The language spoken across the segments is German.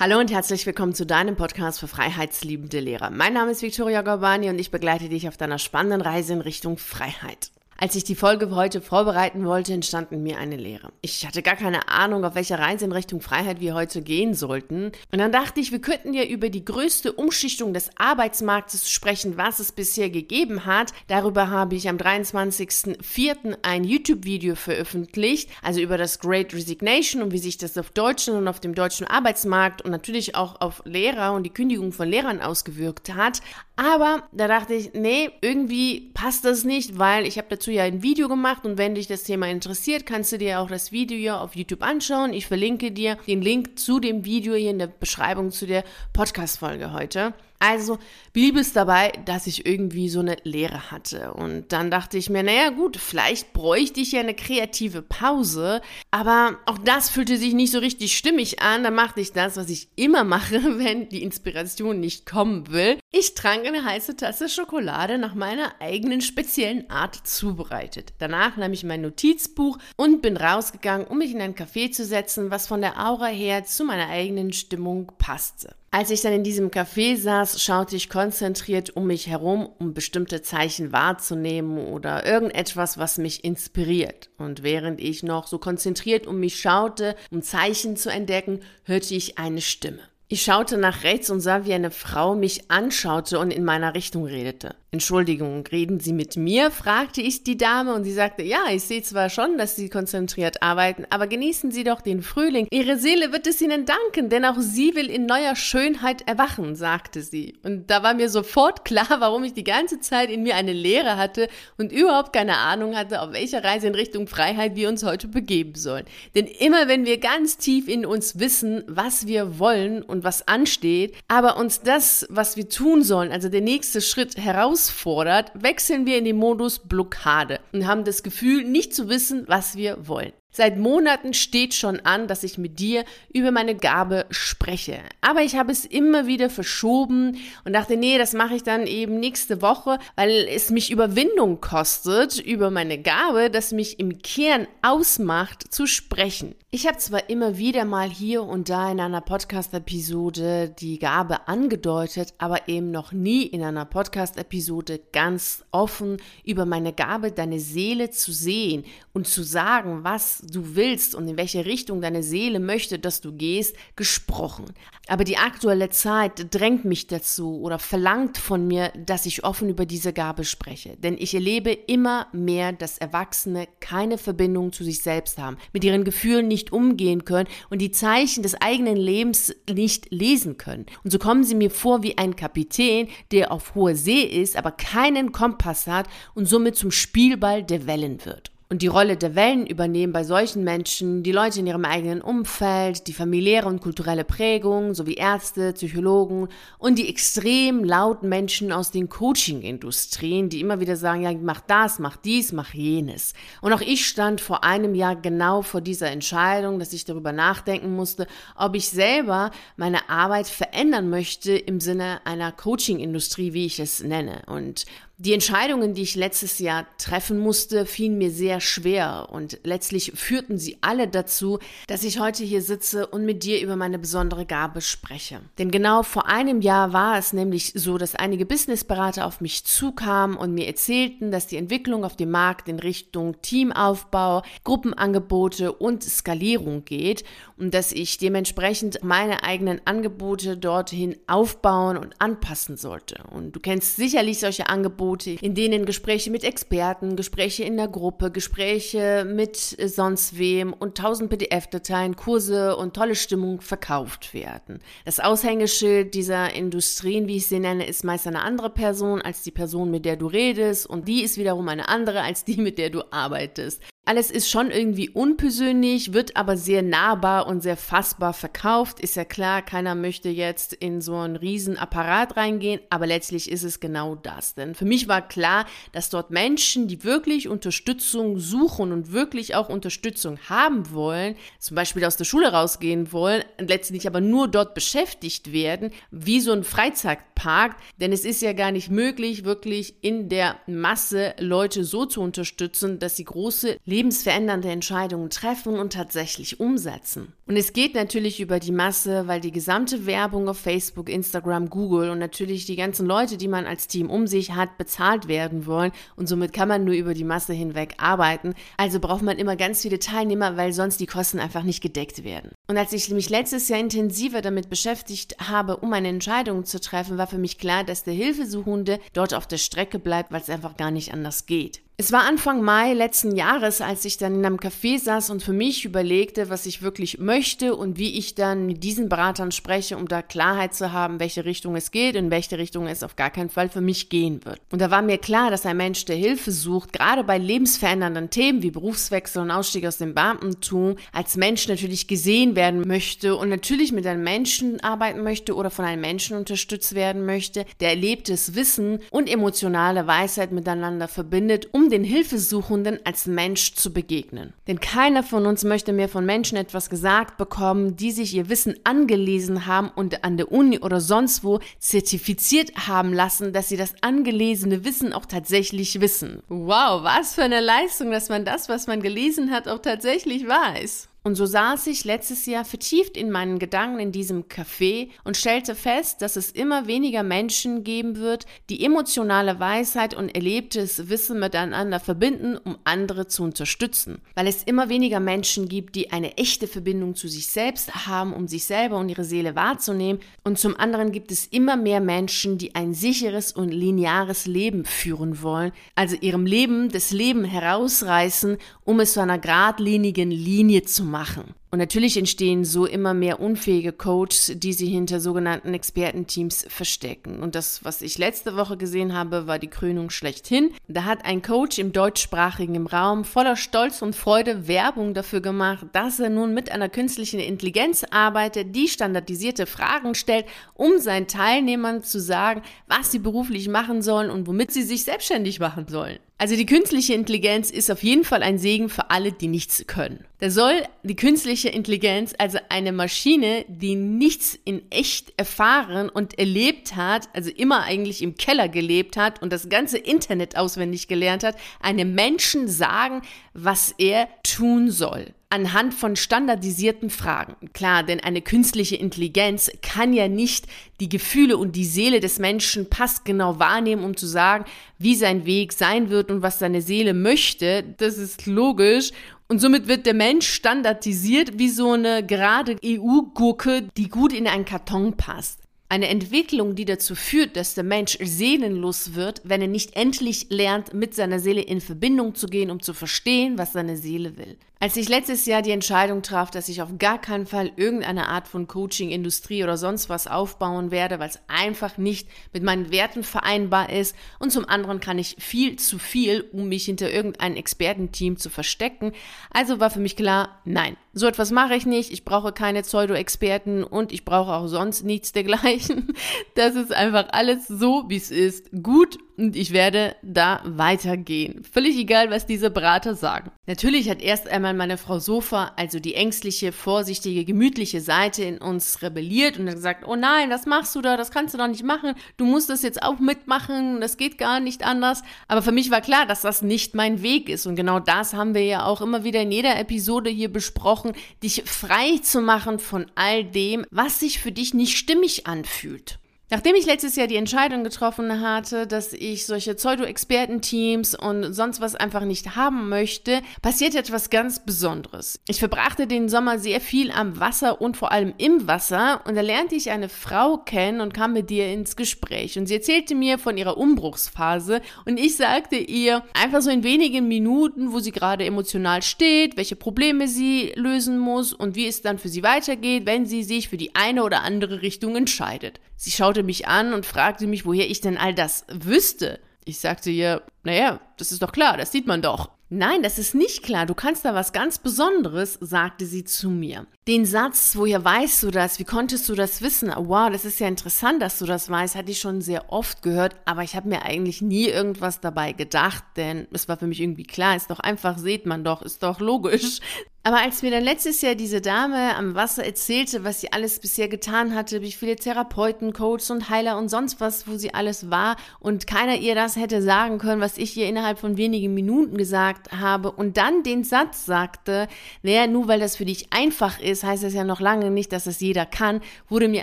Hallo und herzlich willkommen zu deinem Podcast für freiheitsliebende Lehrer. Mein Name ist Victoria Gorbani und ich begleite dich auf deiner spannenden Reise in Richtung Freiheit. Als ich die Folge heute vorbereiten wollte, entstand in mir eine Lehre. Ich hatte gar keine Ahnung, auf welche Reise in Richtung Freiheit wir heute gehen sollten. Und dann dachte ich, wir könnten ja über die größte Umschichtung des Arbeitsmarktes sprechen, was es bisher gegeben hat. Darüber habe ich am 23.04. ein YouTube-Video veröffentlicht, also über das Great Resignation und wie sich das auf deutschen und auf dem deutschen Arbeitsmarkt und natürlich auch auf Lehrer und die Kündigung von Lehrern ausgewirkt hat. Aber da dachte ich, nee, irgendwie passt das nicht, weil ich habe dazu ja ein Video gemacht und wenn dich das Thema interessiert, kannst du dir auch das Video auf YouTube anschauen. Ich verlinke dir den Link zu dem Video hier in der Beschreibung zu der Podcast-Folge heute. Also blieb es dabei, dass ich irgendwie so eine Lehre hatte. Und dann dachte ich mir, naja gut, vielleicht bräuchte ich ja eine kreative Pause. Aber auch das fühlte sich nicht so richtig stimmig an. Da machte ich das, was ich immer mache, wenn die Inspiration nicht kommen will. Ich trank eine heiße Tasse Schokolade nach meiner eigenen speziellen Art zubereitet. Danach nahm ich mein Notizbuch und bin rausgegangen, um mich in ein Café zu setzen, was von der Aura her zu meiner eigenen Stimmung passte. Als ich dann in diesem Café saß, schaute ich konzentriert um mich herum, um bestimmte Zeichen wahrzunehmen oder irgendetwas, was mich inspiriert. Und während ich noch so konzentriert um mich schaute, um Zeichen zu entdecken, hörte ich eine Stimme. Ich schaute nach rechts und sah, wie eine Frau mich anschaute und in meiner Richtung redete. Entschuldigung, reden Sie mit mir? fragte ich die Dame und sie sagte, ja, ich sehe zwar schon, dass Sie konzentriert arbeiten, aber genießen Sie doch den Frühling. Ihre Seele wird es Ihnen danken, denn auch sie will in neuer Schönheit erwachen, sagte sie. Und da war mir sofort klar, warum ich die ganze Zeit in mir eine Leere hatte und überhaupt keine Ahnung hatte, auf welcher Reise in Richtung Freiheit wir uns heute begeben sollen. Denn immer wenn wir ganz tief in uns wissen, was wir wollen und was ansteht, aber uns das, was wir tun sollen, also der nächste Schritt heraus herausfordert, wechseln wir in den Modus Blockade und haben das Gefühl, nicht zu wissen, was wir wollen. Seit Monaten steht schon an, dass ich mit dir über meine Gabe spreche. Aber ich habe es immer wieder verschoben und dachte, nee, das mache ich dann eben nächste Woche, weil es mich Überwindung kostet, über meine Gabe, das mich im Kern ausmacht, zu sprechen. Ich habe zwar immer wieder mal hier und da in einer Podcast-Episode die Gabe angedeutet, aber eben noch nie in einer Podcast-Episode ganz offen über meine Gabe, deine Seele zu sehen und zu sagen, was du willst und in welche Richtung deine Seele möchte, dass du gehst, gesprochen. Aber die aktuelle Zeit drängt mich dazu oder verlangt von mir, dass ich offen über diese Gabe spreche. Denn ich erlebe immer mehr, dass Erwachsene keine Verbindung zu sich selbst haben, mit ihren Gefühlen nicht umgehen können und die Zeichen des eigenen Lebens nicht lesen können. Und so kommen sie mir vor wie ein Kapitän, der auf hoher See ist, aber keinen Kompass hat und somit zum Spielball der Wellen wird und die Rolle der Wellen übernehmen bei solchen Menschen die Leute in ihrem eigenen Umfeld, die familiäre und kulturelle Prägung sowie Ärzte, Psychologen und die extrem lauten Menschen aus den Coaching-Industrien, die immer wieder sagen, ja, mach das, mach dies, mach jenes. Und auch ich stand vor einem Jahr genau vor dieser Entscheidung, dass ich darüber nachdenken musste, ob ich selber meine Arbeit verändern möchte im Sinne einer Coaching-Industrie, wie ich es nenne. Und die Entscheidungen, die ich letztes Jahr treffen musste, fielen mir sehr schwer und letztlich führten sie alle dazu, dass ich heute hier sitze und mit dir über meine besondere Gabe spreche. Denn genau vor einem Jahr war es nämlich so, dass einige Businessberater auf mich zukamen und mir erzählten, dass die Entwicklung auf dem Markt in Richtung Teamaufbau, Gruppenangebote und Skalierung geht und dass ich dementsprechend meine eigenen Angebote dorthin aufbauen und anpassen sollte. Und du kennst sicherlich solche Angebote, in denen Gespräche mit Experten, Gespräche in der Gruppe, Gespräche mit sonst wem und tausend PDF-Dateien, Kurse und tolle Stimmung verkauft werden. Das Aushängeschild dieser Industrien, wie ich sie nenne, ist meist eine andere Person als die Person, mit der du redest und die ist wiederum eine andere als die, mit der du arbeitest. Alles ist schon irgendwie unpersönlich, wird aber sehr nahbar und sehr fassbar verkauft. Ist ja klar, keiner möchte jetzt in so einen riesen Apparat reingehen, aber letztlich ist es genau das. Denn für mich war klar, dass dort Menschen, die wirklich Unterstützung suchen und wirklich auch Unterstützung haben wollen, zum Beispiel aus der Schule rausgehen wollen, letztlich aber nur dort beschäftigt werden, wie so ein Freizeitpark. Denn es ist ja gar nicht möglich, wirklich in der Masse Leute so zu unterstützen, dass sie große lebensverändernde Entscheidungen treffen und tatsächlich umsetzen. Und es geht natürlich über die Masse, weil die gesamte Werbung auf Facebook, Instagram, Google und natürlich die ganzen Leute, die man als Team um sich hat, bezahlt werden wollen. Und somit kann man nur über die Masse hinweg arbeiten. Also braucht man immer ganz viele Teilnehmer, weil sonst die Kosten einfach nicht gedeckt werden. Und als ich mich letztes Jahr intensiver damit beschäftigt habe, um eine Entscheidung zu treffen, war für mich klar, dass der Hilfesuchende dort auf der Strecke bleibt, weil es einfach gar nicht anders geht. Es war Anfang Mai letzten Jahres, als ich dann in einem Café saß und für mich überlegte, was ich wirklich möchte und wie ich dann mit diesen Beratern spreche, um da Klarheit zu haben, welche Richtung es geht und in welche Richtung es auf gar keinen Fall für mich gehen wird. Und da war mir klar, dass ein Mensch, der Hilfe sucht, gerade bei lebensverändernden Themen wie Berufswechsel und Ausstieg aus dem Beamtentum, als Mensch natürlich gesehen werden möchte und natürlich mit einem Menschen arbeiten möchte oder von einem Menschen unterstützt werden möchte, der erlebtes Wissen und emotionale Weisheit miteinander verbindet, um den Hilfesuchenden als Mensch zu begegnen. Denn keiner von uns möchte mehr von Menschen etwas gesagt bekommen, die sich ihr Wissen angelesen haben und an der Uni oder sonst wo zertifiziert haben lassen, dass sie das angelesene Wissen auch tatsächlich wissen. Wow, was für eine Leistung, dass man das, was man gelesen hat, auch tatsächlich weiß. Und so saß ich letztes Jahr vertieft in meinen Gedanken in diesem Café und stellte fest, dass es immer weniger Menschen geben wird, die emotionale Weisheit und erlebtes Wissen miteinander verbinden, um andere zu unterstützen. Weil es immer weniger Menschen gibt, die eine echte Verbindung zu sich selbst haben, um sich selber und ihre Seele wahrzunehmen. Und zum anderen gibt es immer mehr Menschen, die ein sicheres und lineares Leben führen wollen, also ihrem Leben das Leben herausreißen, um es zu einer geradlinigen Linie zu machen machen. Und natürlich entstehen so immer mehr unfähige Coaches, die sie hinter sogenannten Expertenteams verstecken. Und das, was ich letzte Woche gesehen habe, war die Krönung schlechthin. Da hat ein Coach im deutschsprachigen Raum voller Stolz und Freude Werbung dafür gemacht, dass er nun mit einer künstlichen Intelligenz arbeitet, die standardisierte Fragen stellt, um seinen Teilnehmern zu sagen, was sie beruflich machen sollen und womit sie sich selbstständig machen sollen. Also die künstliche Intelligenz ist auf jeden Fall ein Segen für alle, die nichts können. Da soll die künstliche Intelligenz, also eine Maschine, die nichts in echt erfahren und erlebt hat, also immer eigentlich im Keller gelebt hat und das ganze Internet auswendig gelernt hat, einem Menschen sagen, was er tun soll anhand von standardisierten Fragen. Klar, denn eine künstliche Intelligenz kann ja nicht die Gefühle und die Seele des Menschen passgenau wahrnehmen, um zu sagen, wie sein Weg sein wird und was seine Seele möchte. Das ist logisch. Und somit wird der Mensch standardisiert wie so eine gerade EU-Gurke, die gut in einen Karton passt. Eine Entwicklung, die dazu führt, dass der Mensch seelenlos wird, wenn er nicht endlich lernt, mit seiner Seele in Verbindung zu gehen, um zu verstehen, was seine Seele will. Als ich letztes Jahr die Entscheidung traf, dass ich auf gar keinen Fall irgendeine Art von Coaching, Industrie oder sonst was aufbauen werde, weil es einfach nicht mit meinen Werten vereinbar ist und zum anderen kann ich viel zu viel, um mich hinter irgendein Expertenteam zu verstecken. Also war für mich klar, nein, so etwas mache ich nicht. Ich brauche keine Pseudo-Experten und ich brauche auch sonst nichts dergleichen. Das ist einfach alles so, wie es ist, gut und ich werde da weitergehen. Völlig egal, was diese Berater sagen. Natürlich hat erst einmal meine Frau Sofa, also die ängstliche, vorsichtige, gemütliche Seite in uns rebelliert und gesagt, oh nein, was machst du da? Das kannst du doch nicht machen. Du musst das jetzt auch mitmachen. Das geht gar nicht anders. Aber für mich war klar, dass das nicht mein Weg ist. Und genau das haben wir ja auch immer wieder in jeder Episode hier besprochen, dich frei zu machen von all dem, was sich für dich nicht stimmig anfühlt. Nachdem ich letztes Jahr die Entscheidung getroffen hatte, dass ich solche Pseudo-Experten-Teams und sonst was einfach nicht haben möchte, passiert etwas ganz Besonderes. Ich verbrachte den Sommer sehr viel am Wasser und vor allem im Wasser und da lernte ich eine Frau kennen und kam mit ihr ins Gespräch und sie erzählte mir von ihrer Umbruchsphase und ich sagte ihr einfach so in wenigen Minuten, wo sie gerade emotional steht, welche Probleme sie lösen muss und wie es dann für sie weitergeht, wenn sie sich für die eine oder andere Richtung entscheidet. Sie schaute mich an und fragte mich, woher ich denn all das wüsste. Ich sagte ihr, naja, das ist doch klar, das sieht man doch. Nein, das ist nicht klar. Du kannst da was ganz Besonderes, sagte sie zu mir. Den Satz, woher weißt du das? Wie konntest du das wissen? Wow, das ist ja interessant, dass du das weißt, hatte ich schon sehr oft gehört, aber ich habe mir eigentlich nie irgendwas dabei gedacht, denn es war für mich irgendwie klar, ist doch einfach, seht man doch, ist doch logisch. Aber als mir dann letztes Jahr diese Dame am Wasser erzählte, was sie alles bisher getan hatte, wie viele Therapeuten, Coaches und Heiler und sonst was, wo sie alles war und keiner ihr das hätte sagen können, was ich ihr innerhalb von wenigen Minuten gesagt habe und dann den Satz sagte, naja, nur weil das für dich einfach ist, heißt das ja noch lange nicht, dass es jeder kann, wurde mir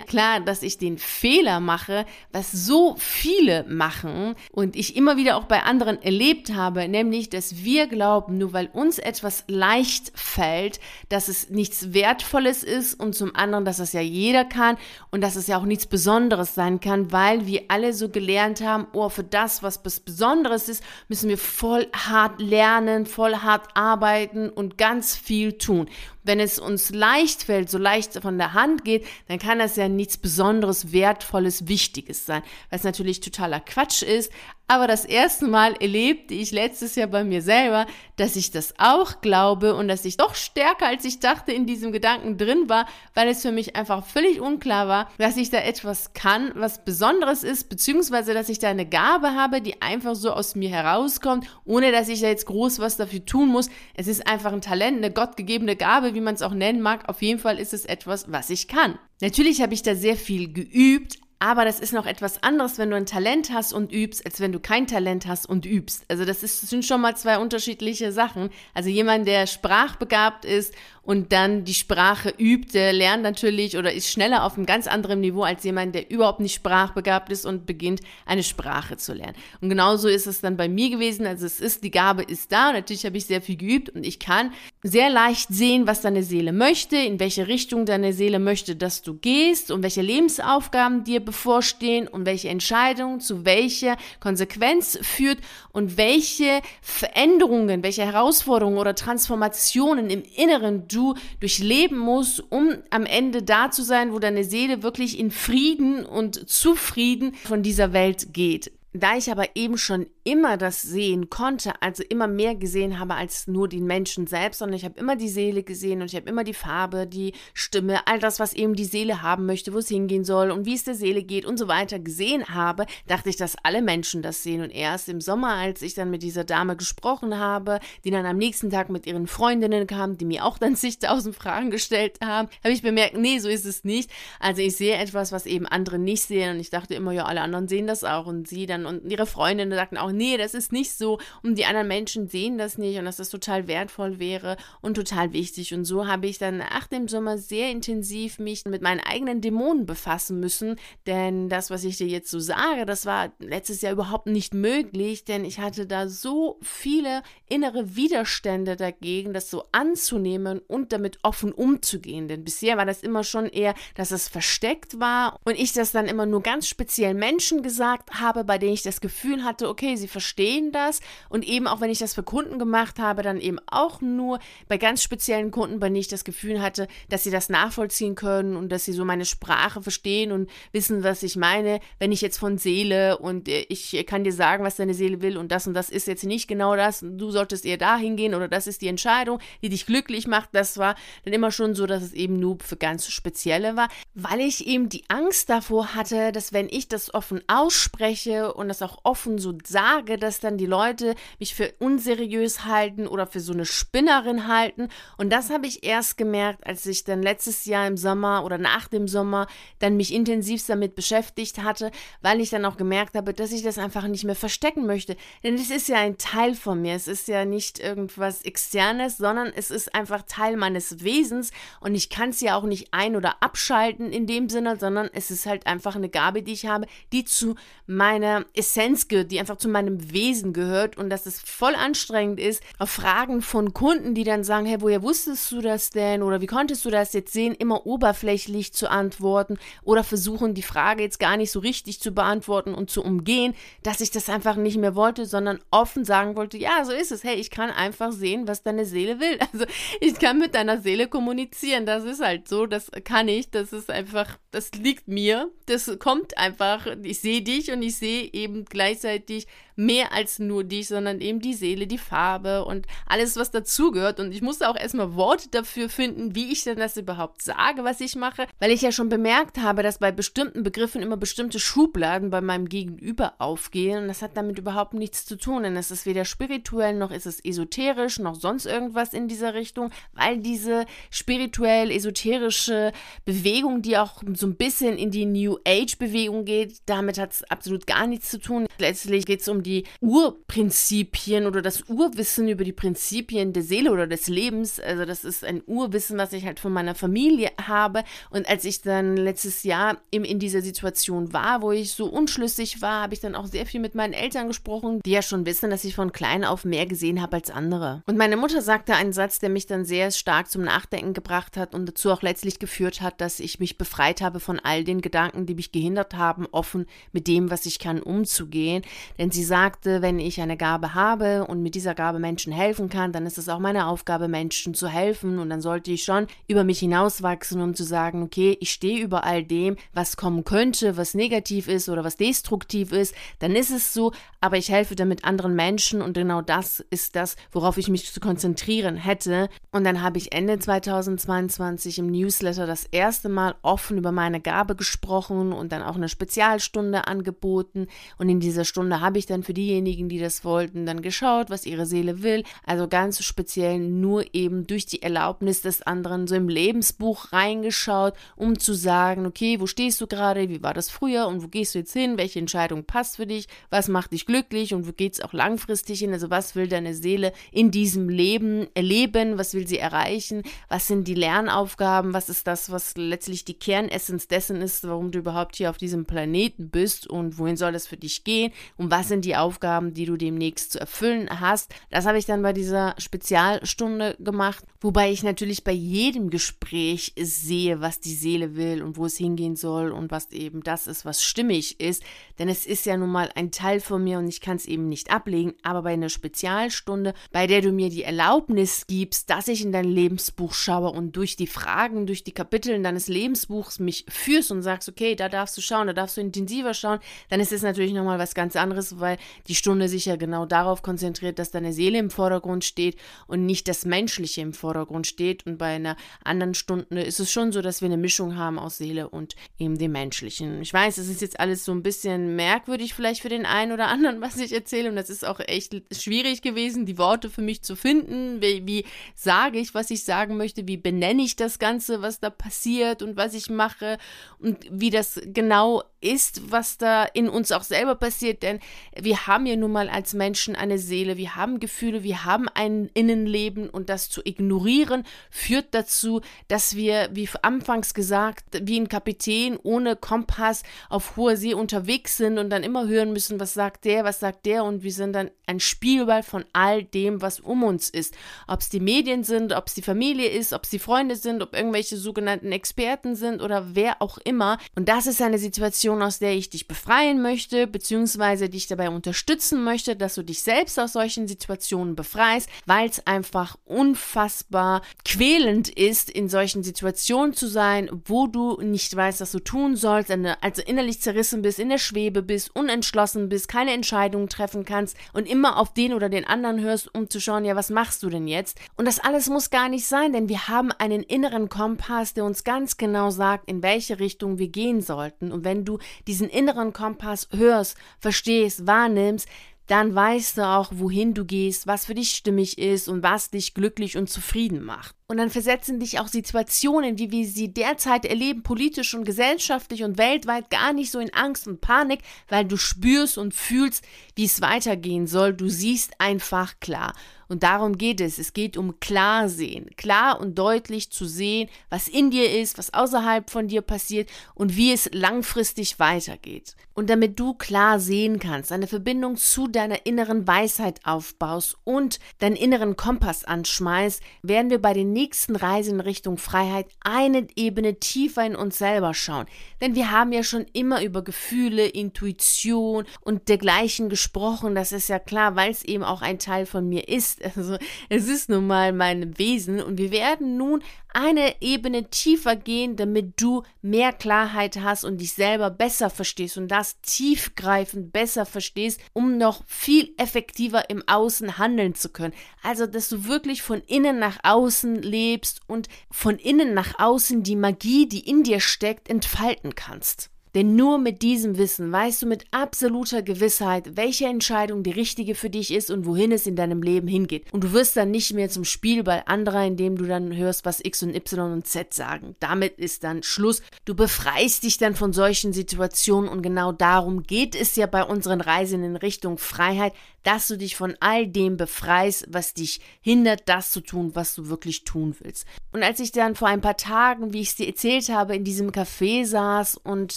klar, dass ich den Fehler mache, was so viele machen und ich immer wieder auch bei anderen erlebt habe, nämlich, dass wir glauben, nur weil uns etwas leicht fällt, fällt, dass es nichts Wertvolles ist und zum anderen, dass es ja jeder kann und dass es ja auch nichts Besonderes sein kann, weil wir alle so gelernt haben, oh, für das, was Besonderes ist, müssen wir voll hart lernen, voll hart arbeiten und ganz viel tun. Wenn es uns leicht fällt, so leicht von der Hand geht, dann kann das ja nichts Besonderes, Wertvolles, Wichtiges sein, was natürlich totaler Quatsch ist. Aber das erste Mal erlebte ich letztes Jahr bei mir selber, dass ich das auch glaube und dass ich doch stärker als ich dachte in diesem Gedanken drin war, weil es für mich einfach völlig unklar war, dass ich da etwas kann, was Besonderes ist, beziehungsweise dass ich da eine Gabe habe, die einfach so aus mir herauskommt, ohne dass ich da jetzt groß was dafür tun muss. Es ist einfach ein Talent, eine gottgegebene Gabe, wie man es auch nennen mag. Auf jeden Fall ist es etwas, was ich kann. Natürlich habe ich da sehr viel geübt, aber das ist noch etwas anderes, wenn du ein Talent hast und übst, als wenn du kein Talent hast und übst. Also das, ist, das sind schon mal zwei unterschiedliche Sachen. Also jemand, der sprachbegabt ist und dann die Sprache übt, der lernt natürlich oder ist schneller auf einem ganz anderen Niveau als jemand, der überhaupt nicht sprachbegabt ist und beginnt, eine Sprache zu lernen. Und genauso ist es dann bei mir gewesen. Also es ist, die Gabe ist da und natürlich habe ich sehr viel geübt und ich kann sehr leicht sehen, was deine Seele möchte, in welche Richtung deine Seele möchte, dass du gehst und welche Lebensaufgaben dir bevorstehen und welche Entscheidung zu welcher Konsequenz führt und welche Veränderungen, welche Herausforderungen oder Transformationen im Inneren du durchleben musst, um am Ende da zu sein, wo deine Seele wirklich in Frieden und zufrieden von dieser Welt geht. Da ich aber eben schon immer das sehen konnte, also immer mehr gesehen habe als nur den Menschen selbst, sondern ich habe immer die Seele gesehen und ich habe immer die Farbe, die Stimme, all das, was eben die Seele haben möchte, wo es hingehen soll und wie es der Seele geht und so weiter gesehen habe, dachte ich, dass alle Menschen das sehen. Und erst im Sommer, als ich dann mit dieser Dame gesprochen habe, die dann am nächsten Tag mit ihren Freundinnen kam, die mir auch dann zigtausend Fragen gestellt haben, habe ich bemerkt, nee, so ist es nicht. Also ich sehe etwas, was eben andere nicht sehen und ich dachte immer, ja, alle anderen sehen das auch und sie dann und ihre Freundinnen sagten auch, nee, das ist nicht so und die anderen Menschen sehen das nicht und dass das total wertvoll wäre und total wichtig. Und so habe ich dann nach dem Sommer sehr intensiv mich mit meinen eigenen Dämonen befassen müssen, denn das, was ich dir jetzt so sage, das war letztes Jahr überhaupt nicht möglich, denn ich hatte da so viele innere Widerstände dagegen, das so anzunehmen und damit offen umzugehen. Denn bisher war das immer schon eher, dass es versteckt war und ich das dann immer nur ganz speziell Menschen gesagt habe, bei denen ich das Gefühl hatte, okay, sie verstehen das. Und eben auch wenn ich das für Kunden gemacht habe, dann eben auch nur bei ganz speziellen Kunden, bei denen ich das Gefühl hatte, dass sie das nachvollziehen können und dass sie so meine Sprache verstehen und wissen, was ich meine. Wenn ich jetzt von Seele und äh, ich kann dir sagen, was deine Seele will und das und das ist jetzt nicht genau das, du solltest eher dahin gehen oder das ist die Entscheidung, die dich glücklich macht, das war dann immer schon so, dass es eben nur für ganz spezielle war, weil ich eben die Angst davor hatte, dass wenn ich das offen ausspreche und das auch offen so sage, dass dann die Leute mich für unseriös halten oder für so eine Spinnerin halten. Und das habe ich erst gemerkt, als ich dann letztes Jahr im Sommer oder nach dem Sommer dann mich intensiv damit beschäftigt hatte, weil ich dann auch gemerkt habe, dass ich das einfach nicht mehr verstecken möchte. Denn es ist ja ein Teil von mir. Es ist ja nicht irgendwas Externes, sondern es ist einfach Teil meines Wesens und ich kann es ja auch nicht ein- oder abschalten in dem Sinne, sondern es ist halt einfach eine Gabe, die ich habe, die zu meiner Essenz gehört, die einfach zu meinem Wesen gehört und dass es voll anstrengend ist, auf Fragen von Kunden, die dann sagen, hey, woher wusstest du das denn oder wie konntest du das jetzt sehen, immer oberflächlich zu antworten oder versuchen, die Frage jetzt gar nicht so richtig zu beantworten und zu umgehen, dass ich das einfach nicht mehr wollte, sondern offen sagen wollte, ja, so ist es. Hey, ich kann einfach sehen, was deine Seele will. Also ich kann mit deiner Seele kommunizieren. Das ist halt so, das kann ich. Das ist einfach, das liegt mir. Das kommt einfach. Ich sehe dich und ich sehe eben gleichzeitig mehr als nur dich, sondern eben die Seele, die Farbe und alles, was dazugehört. Und ich musste auch erstmal Worte dafür finden, wie ich denn das überhaupt sage, was ich mache, weil ich ja schon bemerkt habe, dass bei bestimmten Begriffen immer bestimmte Schubladen bei meinem Gegenüber aufgehen. Und das hat damit überhaupt nichts zu tun, denn es ist weder spirituell noch ist es esoterisch noch sonst irgendwas in dieser Richtung, weil diese spirituell esoterische Bewegung, die auch so ein bisschen in die New Age Bewegung geht, damit hat es absolut gar nichts zu tun. Letztlich geht es um die Urprinzipien oder das Urwissen über die Prinzipien der Seele oder des Lebens. Also das ist ein Urwissen, was ich halt von meiner Familie habe. Und als ich dann letztes Jahr eben in dieser Situation war, wo ich so unschlüssig war, habe ich dann auch sehr viel mit meinen Eltern gesprochen, die ja schon wissen, dass ich von klein auf mehr gesehen habe als andere. Und meine Mutter sagte einen Satz, der mich dann sehr stark zum Nachdenken gebracht hat und dazu auch letztlich geführt hat, dass ich mich befreit habe von all den Gedanken, die mich gehindert haben, offen mit dem, was ich kann, umzugehen. Denn sie sagte, wenn ich eine Gabe habe und mit dieser Gabe Menschen helfen kann, dann ist es auch meine Aufgabe, Menschen zu helfen. Und dann sollte ich schon über mich hinauswachsen, um zu sagen, okay, ich stehe über all dem, was kommen könnte, was negativ ist oder was destruktiv ist. Dann ist es so, aber ich helfe damit anderen Menschen und genau das ist das, worauf ich mich zu konzentrieren hätte. Und dann habe ich Ende 2022 im Newsletter das erste Mal offen über meine Gabe gesprochen und dann auch eine Spezialstunde angeboten. Und in dieser Stunde habe ich dann für diejenigen, die das wollten, dann geschaut, was ihre Seele will. Also ganz speziell nur eben durch die Erlaubnis des anderen so im Lebensbuch reingeschaut, um zu sagen, okay, wo stehst du gerade, wie war das früher? Und wo gehst du jetzt hin, welche Entscheidung passt für dich, was macht dich glücklich? Und wo geht es auch langfristig hin, also was will deine Seele in diesem Leben erleben, was will sie erreichen, was sind die Lernaufgaben, was ist das, was letztlich die Kernessenz dessen ist, warum du überhaupt hier auf diesem Planeten bist? Und wohin soll es für dich gehen? Und was sind die Aufgaben, die du demnächst zu erfüllen hast. Das habe ich dann bei dieser Spezialstunde gemacht, wobei ich natürlich bei jedem Gespräch sehe, was die Seele will und wo es hingehen soll und was eben das ist, was stimmig ist, denn es ist ja nun mal ein Teil von mir und ich kann es eben nicht ablegen, aber bei einer Spezialstunde, bei der du mir die Erlaubnis gibst, dass ich in dein Lebensbuch schaue und durch die Fragen, durch die Kapitel deines Lebensbuchs mich führst und sagst, okay, da darfst du schauen, da darfst du intensiver schauen, dann ist es natürlich nochmal was ganz anderes, weil die Stunde sich ja genau darauf konzentriert, dass deine Seele im Vordergrund steht und nicht das Menschliche im Vordergrund steht. Und bei einer anderen Stunde ist es schon so, dass wir eine Mischung haben aus Seele und eben dem Menschlichen. Ich weiß, es ist jetzt alles so ein bisschen merkwürdig vielleicht für den einen oder anderen, was ich erzähle. Und das ist auch echt schwierig gewesen, die Worte für mich zu finden. Wie, wie sage ich, was ich sagen möchte? Wie benenne ich das Ganze, was da passiert und was ich mache? Und wie das genau ist, was da in uns auch selber passiert, denn wir haben ja nun mal als Menschen eine Seele, wir haben Gefühle, wir haben ein Innenleben. Und das zu ignorieren führt dazu, dass wir, wie anfangs gesagt, wie ein Kapitän ohne Kompass auf hoher See unterwegs sind und dann immer hören müssen, was sagt der, was sagt der. Und wir sind dann ein Spielball von all dem, was um uns ist. Ob es die Medien sind, ob es die Familie ist, ob es die Freunde sind, ob irgendwelche sogenannten Experten sind oder wer auch immer. Und das ist eine Situation, Situation, aus der ich dich befreien möchte, beziehungsweise dich dabei unterstützen möchte, dass du dich selbst aus solchen Situationen befreist, weil es einfach unfassbar quälend ist, in solchen Situationen zu sein, wo du nicht weißt, was du tun sollst, also innerlich zerrissen bist, in der Schwebe bist, unentschlossen bist, keine Entscheidungen treffen kannst und immer auf den oder den anderen hörst, um zu schauen, ja, was machst du denn jetzt? Und das alles muss gar nicht sein, denn wir haben einen inneren Kompass, der uns ganz genau sagt, in welche Richtung wir gehen sollten. Und wenn du diesen inneren Kompass hörst, verstehst, wahrnimmst, dann weißt du auch, wohin du gehst, was für dich stimmig ist und was dich glücklich und zufrieden macht. Und dann versetzen dich auch Situationen, wie wir sie derzeit erleben, politisch und gesellschaftlich und weltweit, gar nicht so in Angst und Panik, weil du spürst und fühlst, wie es weitergehen soll. Du siehst einfach klar. Und darum geht es. Es geht um Klarsehen. Klar und deutlich zu sehen, was in dir ist, was außerhalb von dir passiert und wie es langfristig weitergeht. Und damit du klar sehen kannst, eine Verbindung zu deiner inneren Weisheit aufbaust und deinen inneren Kompass anschmeißt, werden wir bei den nächsten Reise in Richtung Freiheit eine Ebene tiefer in uns selber schauen. Denn wir haben ja schon immer über Gefühle, Intuition und dergleichen gesprochen. Das ist ja klar, weil es eben auch ein Teil von mir ist. Also es ist nun mal mein Wesen und wir werden nun eine Ebene tiefer gehen, damit du mehr Klarheit hast und dich selber besser verstehst und das tiefgreifend besser verstehst, um noch viel effektiver im Außen handeln zu können. Also, dass du wirklich von innen nach außen lebst und von innen nach außen die Magie, die in dir steckt, entfalten kannst. Denn nur mit diesem Wissen weißt du mit absoluter Gewissheit, welche Entscheidung die richtige für dich ist und wohin es in deinem Leben hingeht. Und du wirst dann nicht mehr zum Spielball anderer, indem du dann hörst, was X und Y und Z sagen. Damit ist dann Schluss. Du befreist dich dann von solchen Situationen und genau darum geht es ja bei unseren Reisen in Richtung Freiheit, dass du dich von all dem befreist, was dich hindert, das zu tun, was du wirklich tun willst. Und als ich dann vor ein paar Tagen, wie ich es dir erzählt habe, in diesem Café saß und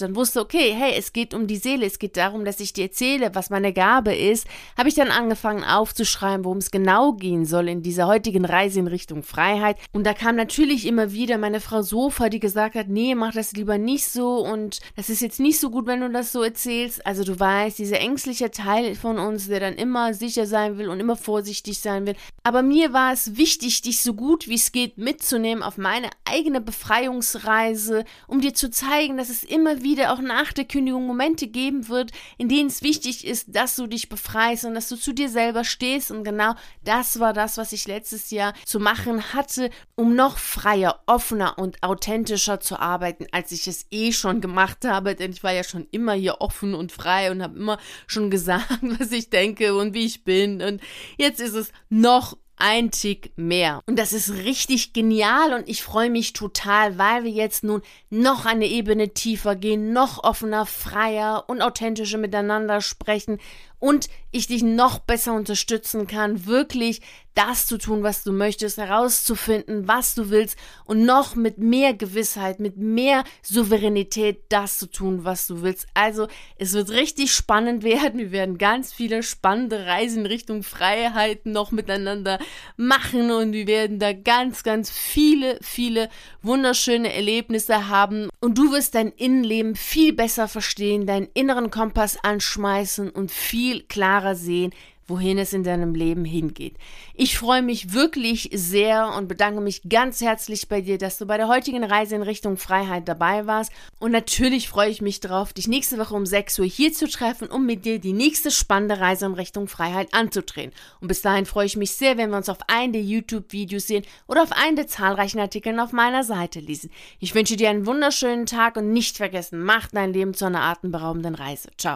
dann wusste, okay, hey, es geht um die Seele, es geht darum, dass ich dir erzähle, was meine Gabe ist, habe ich dann angefangen aufzuschreiben, worum es genau gehen soll in dieser heutigen Reise in Richtung Freiheit. Und da kam natürlich immer wieder meine Frau Sofa, die gesagt hat, nee, mach das lieber nicht so und das ist jetzt nicht so gut, wenn du das so erzählst. Also du weißt, dieser ängstliche Teil von uns, der dann immer immer sicher sein will und immer vorsichtig sein will. Aber mir war es wichtig, dich so gut wie es geht mitzunehmen auf meine eigene Befreiungsreise, um dir zu zeigen, dass es immer wieder auch nach der Kündigung Momente geben wird, in denen es wichtig ist, dass du dich befreist und dass du zu dir selber stehst. Und genau das war das, was ich letztes Jahr zu machen hatte, um noch freier, offener und authentischer zu arbeiten, als ich es eh schon gemacht habe. Denn ich war ja schon immer hier offen und frei und habe immer schon gesagt, was ich denke und wie ich bin. Und jetzt ist es noch ein Tick mehr. Und das ist richtig genial und ich freue mich total, weil wir jetzt nun noch eine Ebene tiefer gehen, noch offener, freier und authentischer miteinander sprechen und ich dich noch besser unterstützen kann, wirklich das zu tun, was du möchtest, herauszufinden, was du willst und noch mit mehr Gewissheit, mit mehr Souveränität das zu tun, was du willst. Also es wird richtig spannend werden. Wir werden ganz viele spannende Reisen in Richtung Freiheit noch miteinander machen und wir werden da ganz, ganz viele, viele wunderschöne Erlebnisse haben und du wirst dein Innenleben viel besser verstehen, deinen inneren Kompass anschmeißen und viel klarer sehen, wohin es in deinem Leben hingeht. Ich freue mich wirklich sehr und bedanke mich ganz herzlich bei dir, dass du bei der heutigen Reise in Richtung Freiheit dabei warst. Und natürlich freue ich mich darauf, dich nächste Woche um 6 Uhr hier zu treffen, um mit dir die nächste spannende Reise in Richtung Freiheit anzutreten. Und bis dahin freue ich mich sehr, wenn wir uns auf einen der YouTube-Videos sehen oder auf einen der zahlreichen Artikeln auf meiner Seite lesen. Ich wünsche dir einen wunderschönen Tag und nicht vergessen, mach dein Leben zu einer atemberaubenden Reise. Ciao.